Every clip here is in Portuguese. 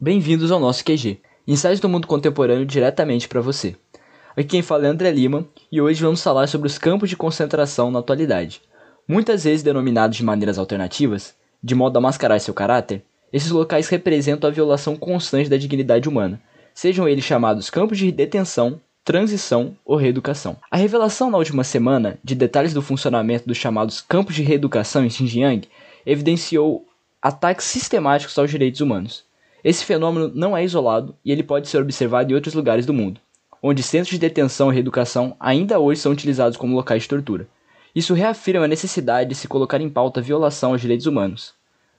Bem-vindos ao nosso QG, insights do mundo contemporâneo diretamente para você. Aqui quem fala é André Lima e hoje vamos falar sobre os campos de concentração na atualidade. Muitas vezes denominados de maneiras alternativas, de modo a mascarar seu caráter, esses locais representam a violação constante da dignidade humana, sejam eles chamados campos de detenção, transição ou reeducação. A revelação na última semana de detalhes do funcionamento dos chamados campos de reeducação em Xinjiang evidenciou ataques sistemáticos aos direitos humanos. Esse fenômeno não é isolado e ele pode ser observado em outros lugares do mundo, onde centros de detenção e reeducação ainda hoje são utilizados como locais de tortura. Isso reafirma a necessidade de se colocar em pauta a violação aos direitos humanos.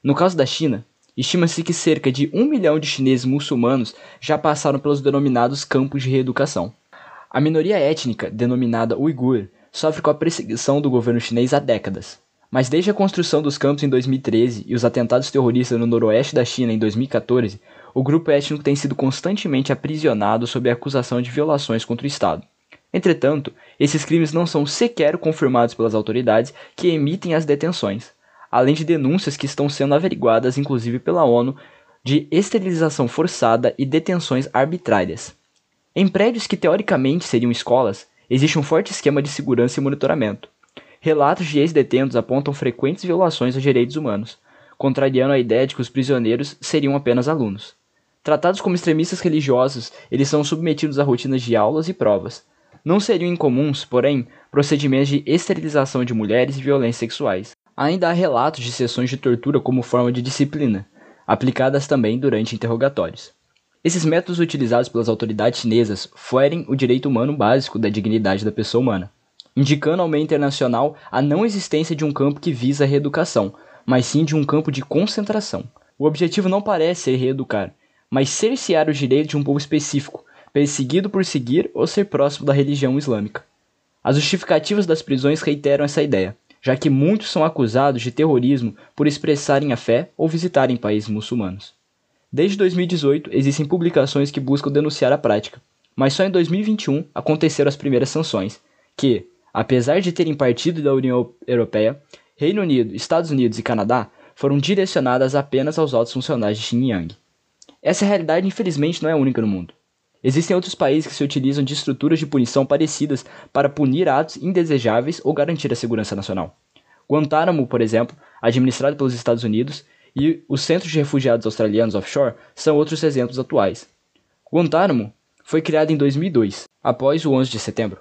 No caso da China, estima-se que cerca de um milhão de chineses muçulmanos já passaram pelos denominados campos de reeducação. A minoria étnica, denominada uigur, sofre com a perseguição do governo chinês há décadas. Mas desde a construção dos campos em 2013 e os atentados terroristas no noroeste da China em 2014, o grupo étnico tem sido constantemente aprisionado sob a acusação de violações contra o Estado. Entretanto, esses crimes não são sequer confirmados pelas autoridades que emitem as detenções, além de denúncias que estão sendo averiguadas inclusive pela ONU de esterilização forçada e detenções arbitrárias. Em prédios que teoricamente seriam escolas, existe um forte esquema de segurança e monitoramento. Relatos de ex-detentos apontam frequentes violações aos direitos humanos, contrariando a ideia de que os prisioneiros seriam apenas alunos. Tratados como extremistas religiosos, eles são submetidos a rotinas de aulas e provas, não seriam incomuns, porém, procedimentos de esterilização de mulheres e violências sexuais. Ainda há relatos de sessões de tortura como forma de disciplina, aplicadas também durante interrogatórios. Esses métodos utilizados pelas autoridades chinesas ferem o direito humano básico da dignidade da pessoa humana, indicando ao meio internacional a não existência de um campo que visa a reeducação, mas sim de um campo de concentração. O objetivo não parece ser reeducar, mas cercear os direitos de um povo específico, perseguido por seguir ou ser próximo da religião islâmica. As justificativas das prisões reiteram essa ideia, já que muitos são acusados de terrorismo por expressarem a fé ou visitarem países muçulmanos. Desde 2018, existem publicações que buscam denunciar a prática, mas só em 2021 aconteceram as primeiras sanções, que, apesar de terem partido da União Europeia, Reino Unido, Estados Unidos e Canadá foram direcionadas apenas aos altos funcionários de Xinjiang. Essa realidade, infelizmente, não é única no mundo. Existem outros países que se utilizam de estruturas de punição parecidas para punir atos indesejáveis ou garantir a segurança nacional. Guantánamo, por exemplo, administrado pelos Estados Unidos, e os centros de refugiados australianos offshore são outros exemplos atuais. Guantánamo foi criado em 2002, após o 11 de setembro.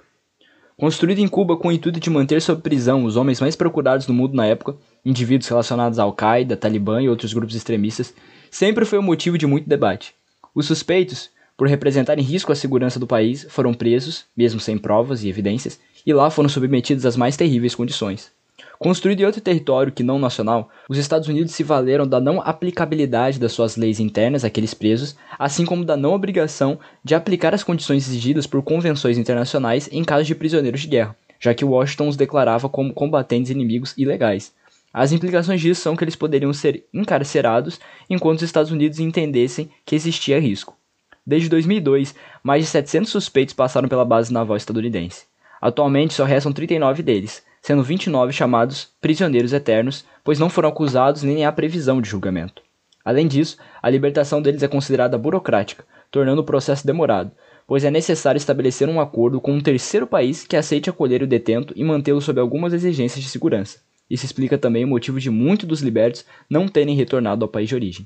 Construído em Cuba com o intuito de manter sob prisão os homens mais procurados no mundo na época, indivíduos relacionados à Al-Qaeda, Talibã e outros grupos extremistas, sempre foi um motivo de muito debate. Os suspeitos por representarem risco à segurança do país, foram presos, mesmo sem provas e evidências, e lá foram submetidos às mais terríveis condições. Construído em outro território que não nacional, os Estados Unidos se valeram da não aplicabilidade das suas leis internas àqueles presos, assim como da não obrigação de aplicar as condições exigidas por convenções internacionais em caso de prisioneiros de guerra, já que Washington os declarava como combatentes inimigos ilegais. As implicações disso são que eles poderiam ser encarcerados enquanto os Estados Unidos entendessem que existia risco. Desde 2002, mais de 700 suspeitos passaram pela base naval estadunidense. Atualmente só restam 39 deles, sendo 29 chamados prisioneiros eternos, pois não foram acusados nem há previsão de julgamento. Além disso, a libertação deles é considerada burocrática, tornando o processo demorado, pois é necessário estabelecer um acordo com um terceiro país que aceite acolher o detento e mantê-lo sob algumas exigências de segurança. Isso explica também o motivo de muitos dos libertos não terem retornado ao país de origem.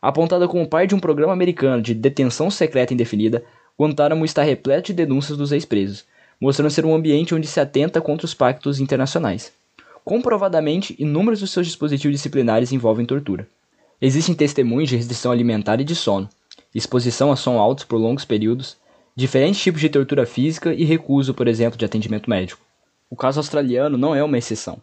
Apontada como pai de um programa americano de detenção secreta indefinida, Guantánamo está repleto de denúncias dos ex-presos, mostrando ser um ambiente onde se atenta contra os pactos internacionais. Comprovadamente, inúmeros dos seus dispositivos disciplinares envolvem tortura. Existem testemunhos de restrição alimentar e de sono, exposição a som altos por longos períodos, diferentes tipos de tortura física e recuso, por exemplo, de atendimento médico. O caso australiano não é uma exceção.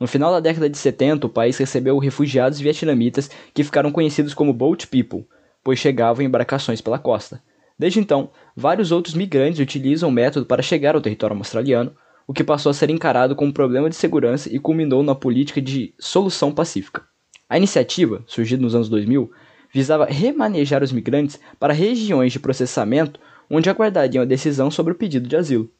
No final da década de 70, o país recebeu refugiados vietnamitas que ficaram conhecidos como Boat People, pois chegavam em embarcações pela costa. Desde então, vários outros migrantes utilizam o método para chegar ao território australiano, o que passou a ser encarado como problema de segurança e culminou na política de solução pacífica. A iniciativa, surgida nos anos 2000, visava remanejar os migrantes para regiões de processamento onde aguardariam a decisão sobre o pedido de asilo.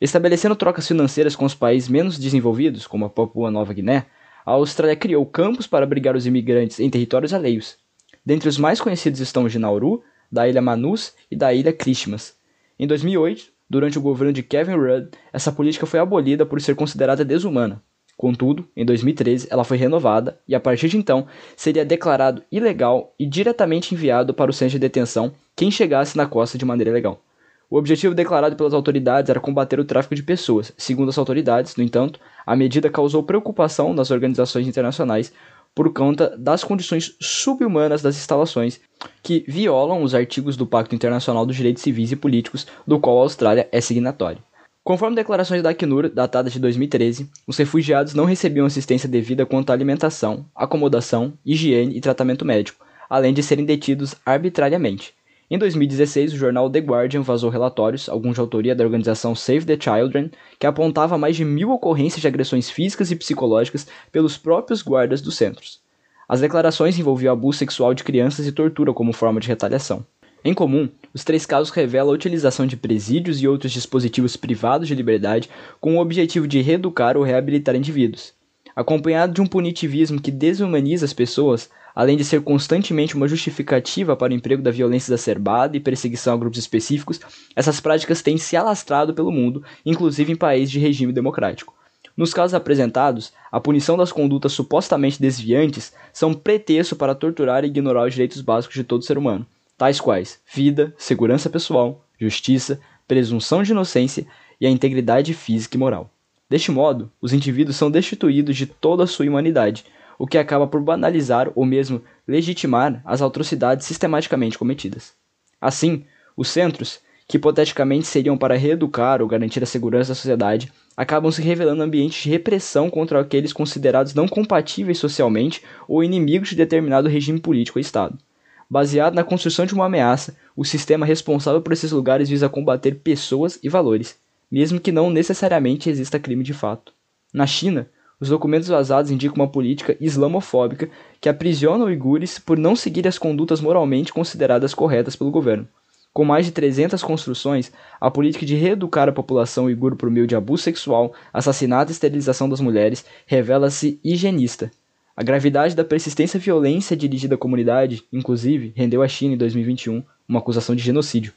Estabelecendo trocas financeiras com os países menos desenvolvidos, como a Papua Nova Guiné, a Austrália criou campos para abrigar os imigrantes em territórios alheios. Dentre os mais conhecidos estão Nauru, da ilha Manus e da ilha Christmas. Em 2008, durante o governo de Kevin Rudd, essa política foi abolida por ser considerada desumana. Contudo, em 2013, ela foi renovada e, a partir de então, seria declarado ilegal e diretamente enviado para o centro de detenção quem chegasse na costa de maneira legal. O objetivo declarado pelas autoridades era combater o tráfico de pessoas. Segundo as autoridades, no entanto, a medida causou preocupação nas organizações internacionais por conta das condições subhumanas das instalações, que violam os artigos do Pacto Internacional dos Direitos Civis e Políticos, do qual a Austrália é signatória. Conforme declarações da Acnur, datadas de 2013, os refugiados não recebiam assistência devida quanto à alimentação, acomodação, higiene e tratamento médico, além de serem detidos arbitrariamente. Em 2016, o jornal The Guardian vazou relatórios, alguns de autoria da organização Save the Children, que apontava mais de mil ocorrências de agressões físicas e psicológicas pelos próprios guardas dos centros. As declarações envolviam abuso sexual de crianças e tortura como forma de retaliação. Em comum, os três casos revelam a utilização de presídios e outros dispositivos privados de liberdade com o objetivo de reeducar ou reabilitar indivíduos. Acompanhado de um punitivismo que desumaniza as pessoas, além de ser constantemente uma justificativa para o emprego da violência exacerbada e perseguição a grupos específicos, essas práticas têm se alastrado pelo mundo, inclusive em países de regime democrático. Nos casos apresentados, a punição das condutas supostamente desviantes são pretexto para torturar e ignorar os direitos básicos de todo ser humano tais quais vida, segurança pessoal, justiça, presunção de inocência e a integridade física e moral. Deste modo, os indivíduos são destituídos de toda a sua humanidade, o que acaba por banalizar ou mesmo legitimar as atrocidades sistematicamente cometidas. Assim, os centros, que hipoteticamente seriam para reeducar ou garantir a segurança da sociedade, acabam se revelando ambientes de repressão contra aqueles considerados não compatíveis socialmente ou inimigos de determinado regime político ou Estado. Baseado na construção de uma ameaça, o sistema responsável por esses lugares visa combater pessoas e valores, mesmo que não necessariamente exista crime de fato. Na China, os documentos vazados indicam uma política islamofóbica que aprisiona uigures por não seguir as condutas moralmente consideradas corretas pelo governo. Com mais de 300 construções, a política de reeducar a população uigur por meio de abuso sexual, assassinato e esterilização das mulheres revela-se higienista, a gravidade da persistência violência dirigida à comunidade, inclusive, rendeu à China em 2021 uma acusação de genocídio.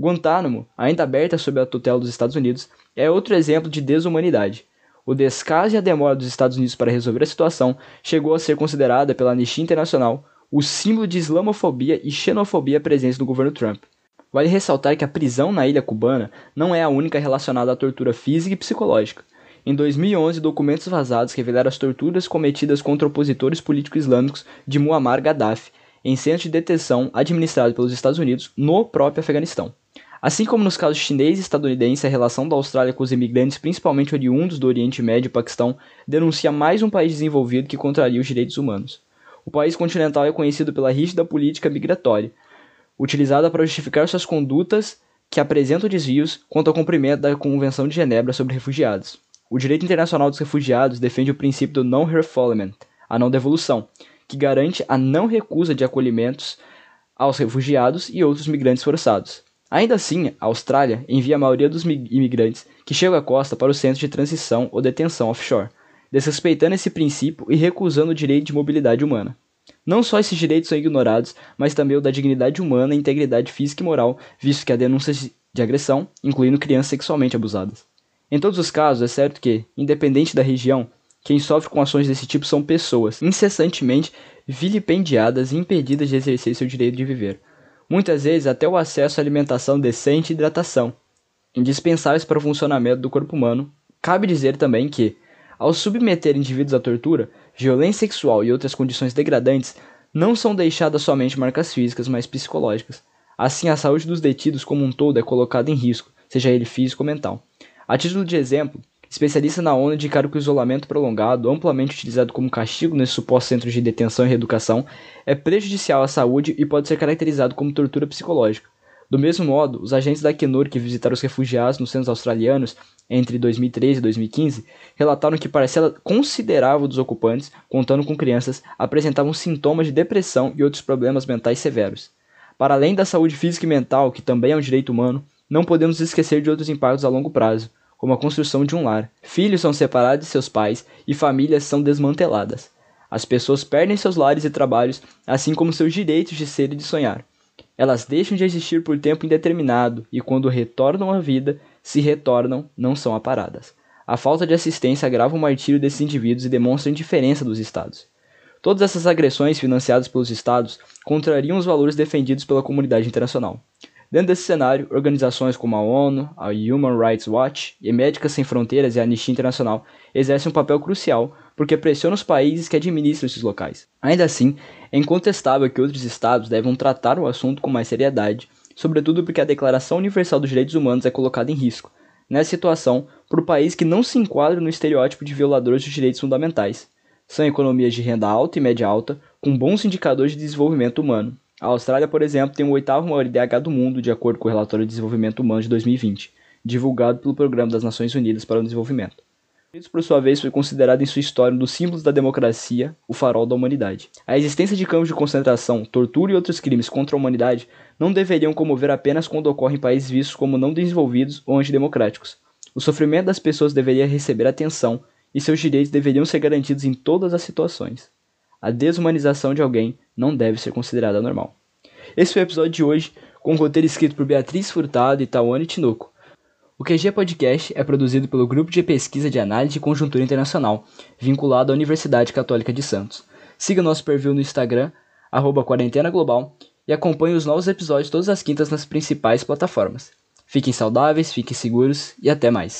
Guantánamo, ainda aberta sob a tutela dos Estados Unidos, é outro exemplo de desumanidade. O descaso e a demora dos Estados Unidos para resolver a situação chegou a ser considerada pela Anistia Internacional o símbolo de islamofobia e xenofobia presentes no governo Trump. Vale ressaltar que a prisão na ilha cubana não é a única relacionada à tortura física e psicológica. Em 2011, documentos vazados revelaram as torturas cometidas contra opositores políticos islâmicos de Muammar Gaddafi em centro de detenção administrado pelos Estados Unidos no próprio Afeganistão. Assim como nos casos chinês e estadunidense, a relação da Austrália com os imigrantes, principalmente oriundos do Oriente Médio e Paquistão, denuncia mais um país desenvolvido que contraria os direitos humanos. O país continental é conhecido pela rígida política migratória, utilizada para justificar suas condutas que apresentam desvios quanto ao cumprimento da Convenção de Genebra sobre Refugiados. O direito internacional dos refugiados defende o princípio do non-refoulement, a não devolução, que garante a não recusa de acolhimentos aos refugiados e outros migrantes forçados. Ainda assim, a Austrália envia a maioria dos imigrantes que chegam à costa para o centro de transição ou detenção offshore, desrespeitando esse princípio e recusando o direito de mobilidade humana. Não só esses direitos são ignorados, mas também o da dignidade humana e integridade física e moral, visto que há denúncias de agressão, incluindo crianças sexualmente abusadas. Em todos os casos, é certo que, independente da região, quem sofre com ações desse tipo são pessoas incessantemente vilipendiadas e impedidas de exercer seu direito de viver. Muitas vezes até o acesso à alimentação decente e hidratação, indispensáveis para o funcionamento do corpo humano. Cabe dizer também que, ao submeter indivíduos à tortura, violência sexual e outras condições degradantes, não são deixadas somente marcas físicas, mas psicológicas. Assim, a saúde dos detidos como um todo é colocada em risco, seja ele físico ou mental. A título de exemplo, especialistas na ONU indicaram que o isolamento prolongado, amplamente utilizado como castigo nesses supostos centros de detenção e reeducação, é prejudicial à saúde e pode ser caracterizado como tortura psicológica. Do mesmo modo, os agentes da Acnur que visitaram os refugiados nos centros australianos entre 2013 e 2015 relataram que parcela considerável dos ocupantes, contando com crianças, apresentavam sintomas de depressão e outros problemas mentais severos. Para além da saúde física e mental, que também é um direito humano, não podemos esquecer de outros impactos a longo prazo, como a construção de um lar. Filhos são separados de seus pais e famílias são desmanteladas. As pessoas perdem seus lares e trabalhos, assim como seus direitos de ser e de sonhar. Elas deixam de existir por tempo indeterminado e, quando retornam à vida, se retornam, não são aparadas. A falta de assistência agrava o martírio desses indivíduos e demonstra a indiferença dos Estados. Todas essas agressões financiadas pelos Estados contrariam os valores defendidos pela comunidade internacional. Dentro desse cenário, organizações como a ONU, a Human Rights Watch e Médicas Sem Fronteiras e a Anistia Internacional exercem um papel crucial porque pressionam os países que administram esses locais. Ainda assim, é incontestável que outros estados devem tratar o assunto com mais seriedade, sobretudo porque a Declaração Universal dos Direitos Humanos é colocada em risco, nessa situação, por países que não se enquadram no estereótipo de violadores dos direitos fundamentais. São economias de renda alta e média alta, com bons indicadores de desenvolvimento humano. A Austrália, por exemplo, tem o oitavo maior IDH do mundo, de acordo com o relatório de desenvolvimento humano de 2020, divulgado pelo Programa das Nações Unidas para o Desenvolvimento. Isso, por sua vez, foi considerado em sua história um dos símbolos da democracia, o farol da humanidade. A existência de campos de concentração, tortura e outros crimes contra a humanidade não deveriam comover apenas quando ocorrem em países vistos como não desenvolvidos ou antidemocráticos. O sofrimento das pessoas deveria receber atenção e seus direitos deveriam ser garantidos em todas as situações. A desumanização de alguém não deve ser considerada normal. Esse foi o episódio de hoje, com o roteiro escrito por Beatriz Furtado e Tawane Tinoco. O QG Podcast é produzido pelo Grupo de Pesquisa de Análise de Conjuntura Internacional, vinculado à Universidade Católica de Santos. Siga nosso perfil no Instagram, arroba Quarentena Global, e acompanhe os novos episódios todas as quintas nas principais plataformas. Fiquem saudáveis, fiquem seguros e até mais.